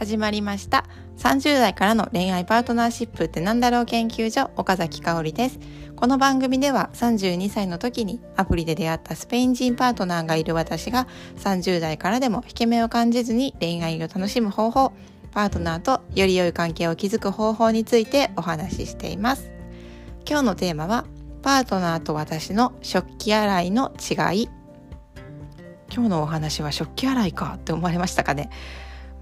始まりました。30代からの恋愛パートナーシップってなんだろう研究所岡崎香織です。この番組では32歳の時にアプリで出会ったスペイン人パートナーがいる私が30代からでも引け目を感じずに恋愛を楽しむ方法パートナーとより良い関係を築く方法についてお話ししています。今日のテーマはパートナーと私の食器洗いの違い。今日のお話は食器洗いかって思われましたかね？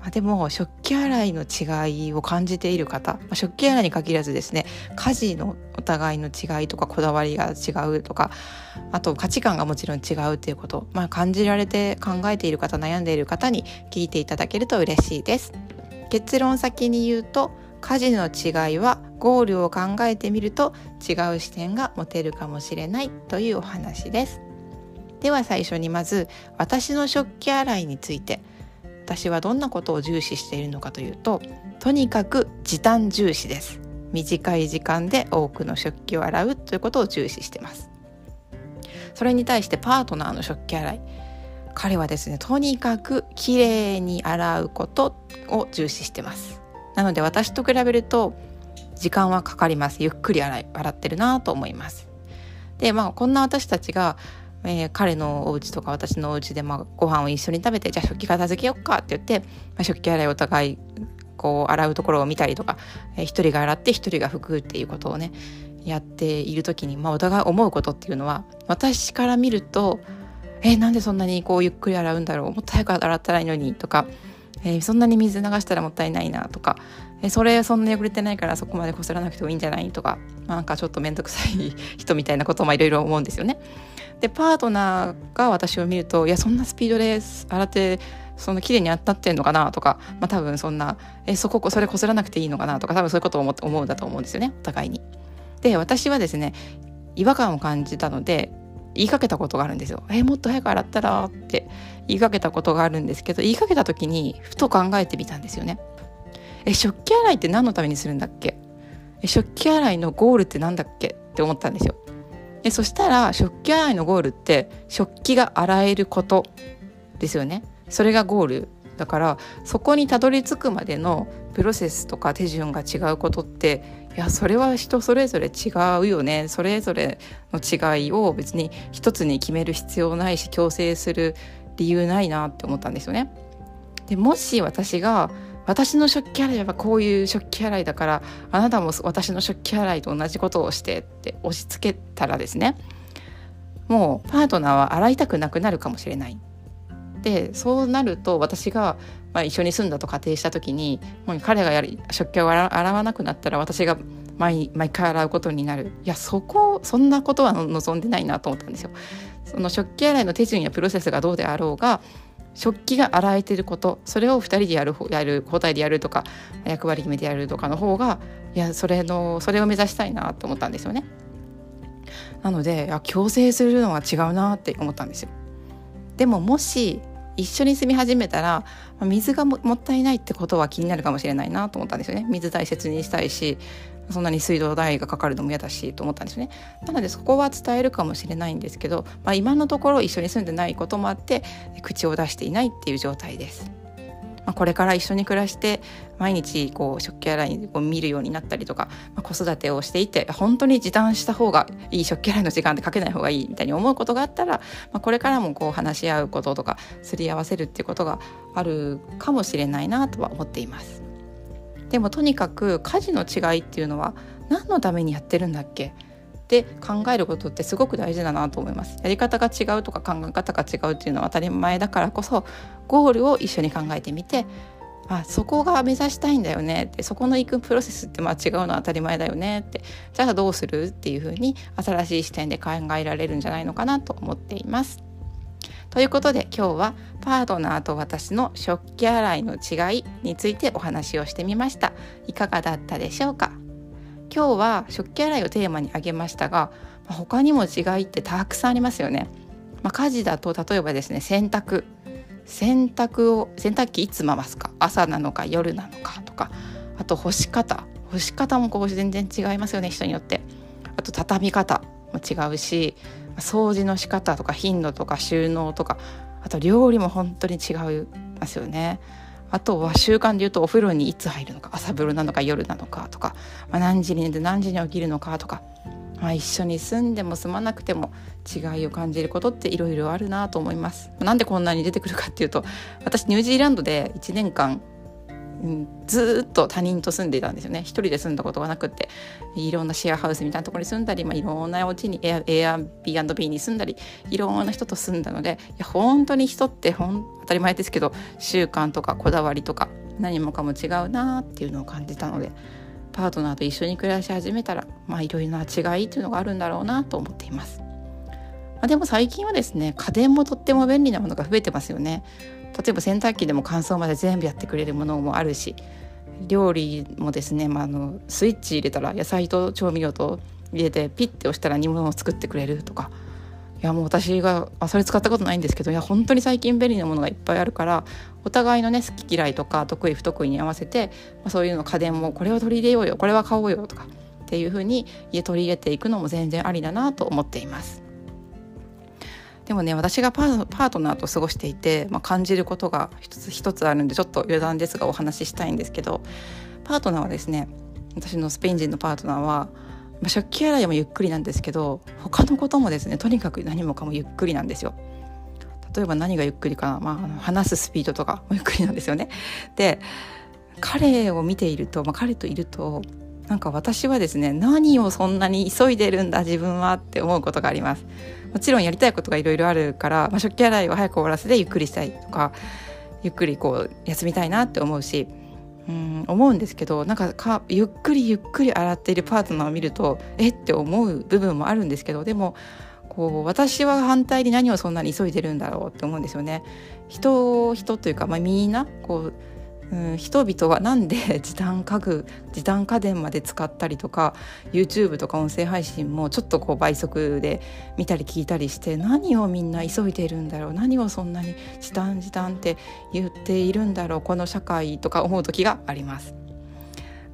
あ、でも食器洗いの違いを感じている方、まあ、食器洗いに限らずですね家事のお互いの違いとかこだわりが違うとかあと価値観がもちろん違うっていうこと、まあ、感じられて考えている方悩んでいる方に聞いていただけると嬉しいです。結論先に言うと家事の違いはゴールを考えてみると違う視点が持てるかもしれないというお話です。では最初にまず私の食器洗いについて私はどんなことを重視しているのかというととにかく時短重視です。短い時間で多くの食器を洗うということを重視してます。それに対してパートナーの食器洗い。彼はですねとにかく綺麗に洗うことを重視してます。なので私と比べると時間はかかります。ゆっくり洗い洗ってるなと思います。でまあこんな私たちがえー、彼のお家とか私のお家でまあご飯を一緒に食べてじゃあ食器片付けよっかって言って、まあ、食器洗いお互いこう洗うところを見たりとか、えー、一人が洗って一人が拭くっていうことをねやっている時に、まあ、お互い思うことっていうのは私から見ると「えー、なんでそんなにこうゆっくり洗うんだろうもっと早く洗ったらいいのに」とか、えー、そんなに水流したらもったいないな」とかえそれそんなに汚れてないからそこまでこすらなくてもいいんじゃないとか、まあ、なんかちょっと面倒くさい人みたいなこともいろいろ思うんですよね。でパートナーが私を見るといやそんなスピードで洗ってその綺麗に当たってんのかなとか、まあ、多分そんなえそこそれこすらなくていいのかなとか多分そういうことを思思うんだと思うんですよねお互いに。で私はですね違和感を感じたので言いかけたことがあるんですよ。えもっと早く洗ったらって言いかけたことがあるんですけど言いかけた時にふと考えてみたんですよね。え食器洗いって何のためにするんだっけ？食器洗いのゴールって何だっけ？って思ったんですよ。でそしたら食器洗いのゴールって食器が洗えることですよねそれがゴールだからそこにたどり着くまでのプロセスとか手順が違うことっていやそれは人それぞれ違うよねそれぞれの違いを別に一つに決める必要ないし強制する理由ないなって思ったんですよね。でもし私が私の食器洗いはこういう食器洗いだからあなたも私の食器洗いと同じことをしてって押し付けたらですねもうパートナーは洗いたくなくなるかもしれない。でそうなると私が、まあ、一緒に住んだと仮定した時にもう彼がやり食器を洗わなくなったら私が毎 毎回洗うことになるいやそこそんなことは望んでないなと思ったんですよ。その食器洗いの手順やプロセスがどうであろうが食器が洗えてることそれを2人でやるやる交代でやるとか役割決めてやるとかの方がいやそれのそれを目指したいなと思ったんですよね。なのでいや強制するのは違うなって思ったんですよ。でももし一緒に住み始めたら水がもったいないってことは気になるかもしれないなと思ったんですよね水大切にしたいしそんなに水道代がかかるのも嫌だしと思ったんですねなのでそこは伝えるかもしれないんですけど、まあ、今のところ一緒に住んでないこともあって口を出していないっていう状態です。まあ、これから一緒に暮らして毎日こう食器洗いを見るようになったりとか、まあ、子育てをしていて本当に時短した方がいい食器洗いの時間でかけない方がいいみたいに思うことがあったら、まあ、これからもこう話し合うこととかすり合わせるっていうことがあるかもしれないなとは思っています。でもとにかく家事の違いっていうのは何のためにやってるんだっけ？って考えることってすごく大事だなと思います。やり方が違うとか考え方が違うっていうのは当たり前だからこそゴールを一緒に考えてみてあそこが目指したいんだよね。ってそこの行くプロセスってまあ違うのは当たり前だよねって。じゃあどうするっていうふうに新しい視点で考えられるんじゃないのかなと思っています。ということで今日はパートナーと私の食器洗いの違いについてお話をしてみました。いかがだったでしょうか？今日は食器洗いをテーマに挙げましたが他にも違いってたくさんありますよね、まあ、家事だと例えばですね洗濯。洗濯を洗濯機いつ回すか朝なのか夜なのかとかあと干し方。干し方もこう全然違いますよね人によって。あと畳み方も違うし掃除の仕方とか頻度とか収納とかあと料理も本当に違いますよね。あとは習慣で言うとお風呂にいつ入るのか朝風呂なのか夜なのかとか、まあ、何時に寝て何時に起きるのかとか、まあ、一緒に住んでも住まなくても違いを感じることっていろいろあるなと思います。なんでこんなに出てくるかっていうと私ニュージーランドで1年間ずっと他人と住んでいたんですよね一人で住んだことがなくていろんなシェアハウスみたいなところに住んだり、まあ、いろんなお家にエア Airbnb に住んだりいろんな人と住んだのでいや本当に人ってほん当たり前ですけど習慣とかこだわりとか何もかも違うなっていうのを感じたのでパートナーと一緒に暮らし始めたらまあいろいろな違いっていうのがあるんだろうなと思っています。まあ、でも最近はですね家電もとっても便利なものが増えてますよね。例えば洗濯機でも乾燥まで全部やってくれるものもあるし料理もですね、まあ、のスイッチ入れたら野菜と調味料と入れてピッて押したら煮物を作ってくれるとかいやもう私があそれ使ったことないんですけどいや本当に最近便利なものがいっぱいあるからお互いのね好き嫌いとか得意不得意に合わせて、まあ、そういうの家電もこれを取り入れようよこれは買おうよとかっていうふうに家取り入れていくのも全然ありだなと思っています。でもね私がパートナーと過ごしていて、まあ、感じることが一つ一つあるんでちょっと余談ですがお話ししたいんですけどパートナーはですね私のスペイン人のパートナーは、まあ、食器洗いもゆっくりなんですけど他のこともですねとにかく何もかもゆっくりなんですよ。例えば何がゆっくりかな、まあ、話すスピードとかもゆっくりなんですよね。で彼を見ていると、まあ、彼といるとなんか私はですね何をそんなに急いでるんだ自分はって思うことがありますもちろんやりたいことがいろいろあるから、まあ、食器洗いを早く終わらせてゆっくりしたいとかゆっくりこう休みたいなって思うしうん思うんですけどなんかかゆっくりゆっくり洗っているパートナーを見るとえって思う部分もあるんですけどでもこう私は反対に何をそんなに急いでるんだろうって思うんですよね。人人というか、まあ、みんなこう人々はなんで 時短家具時短家電まで使ったりとか YouTube とか音声配信もちょっとこう倍速で見たり聞いたりして何をみんな急いでいるんだろう何をそんなに時短時短って言っているんだろうこの社会とか思う時があります。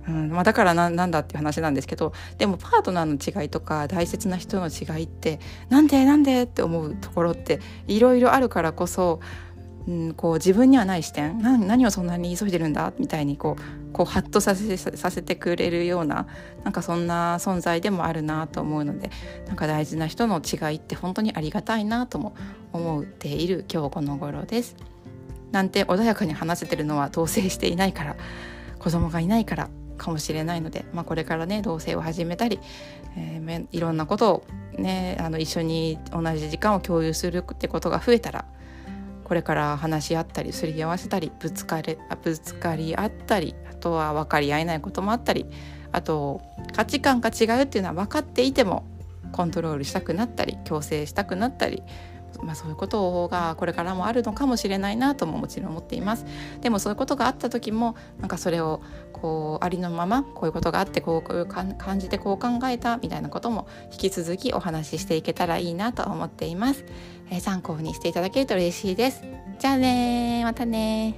うんまあ、だからななんだっていう話なんですけどでもパートナーの違いとか大切な人の違いってなんでなんでって思うところっていろいろあるからこそうん、こう自分にはない視点何をそんなに急いでるんだみたいにこうこうハッとさせさせてくれるようななんかそんな存在でもあるなと思うのでなんか大事な人の違いって本当にありがたいなとも思っている今日この頃です。なんて穏やかに話せてるのは同棲していないから子供がいないからかもしれないので、まあ、これからね同棲を始めたり、えー、いろんなことをねあの一緒に同じ時間を共有するってことが増えたらこれから話し合ったりすり合わせたりぶつかれぶつかり合ったりあとは分かり合えないこともあったりあと価値観が違うっていうのは分かっていてもコントロールしたくなったり強制したくなったりまあ、そういうことがこれからもあるのかもしれないなとももちろん思っています。でもそういうことがあった時もなんかそれをこうありのままこういうことがあってこういう感じでこう考えたみたいなことも引き続きお話ししていけたらいいなと思っています、参考にしていただけると嬉しいです。じゃあねまたね